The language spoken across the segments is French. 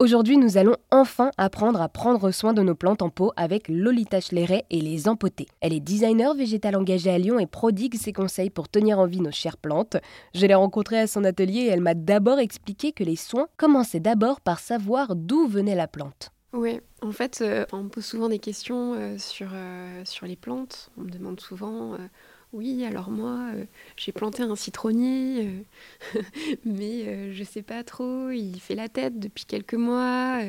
Aujourd'hui, nous allons enfin apprendre à prendre soin de nos plantes en pot avec Lolita Schleret et les empotés. Elle est designer végétale engagée à Lyon et prodigue ses conseils pour tenir en vie nos chères plantes. Je l'ai rencontrée à son atelier et elle m'a d'abord expliqué que les soins commençaient d'abord par savoir d'où venait la plante. Oui, en fait, euh, on me pose souvent des questions euh, sur, euh, sur les plantes. On me demande souvent oui, alors moi, euh, j'ai planté un citronnier, euh, mais euh, je sais pas trop, il fait la tête depuis quelques mois.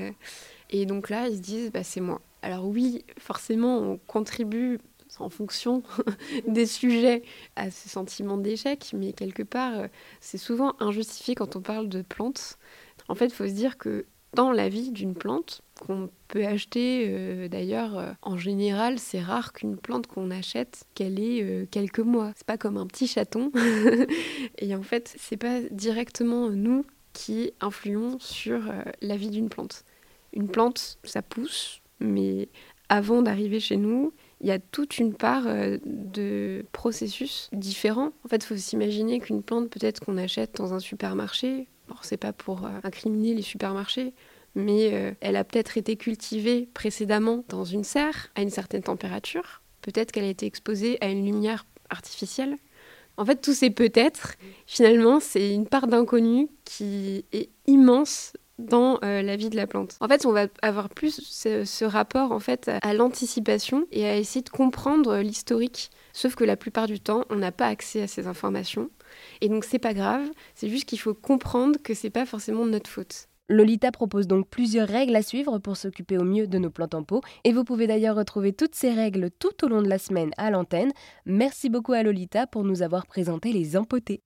et donc là, ils se disent, bah, c'est moi. Alors oui, forcément, on contribue en fonction des sujets à ce sentiment d'échec, mais quelque part, c'est souvent injustifié quand on parle de plantes. En fait, il faut se dire que dans la vie d'une plante, qu'on peut acheter euh, d'ailleurs euh, en général c'est rare qu'une plante qu'on achète qu'elle ait euh, quelques mois. C'est pas comme un petit chaton. Et en fait c'est pas directement nous qui influons sur la vie d'une plante. Une plante ça pousse mais avant d'arriver chez nous il y a toute une part de processus différents. En fait, il faut s'imaginer qu'une plante, peut-être qu'on achète dans un supermarché, alors c'est pas pour incriminer les supermarchés, mais euh, elle a peut-être été cultivée précédemment dans une serre à une certaine température. Peut-être qu'elle a été exposée à une lumière artificielle. En fait, tous ces peut-être, finalement, c'est une part d'inconnu qui est immense dans euh, la vie de la plante. En fait, on va avoir plus ce, rapport en fait à l'anticipation et à essayer de comprendre l'historique. Sauf que la plupart du temps, on n'a pas accès à ces informations. Et donc c'est pas grave, c'est juste qu'il faut comprendre que c'est pas forcément notre faute. Lolita propose donc plusieurs règles à suivre pour s'occuper au mieux de nos plantes en pot et vous pouvez d'ailleurs retrouver toutes ces règles tout au long de la semaine à l'antenne. Merci beaucoup à Lolita pour nous avoir présenté les empotés.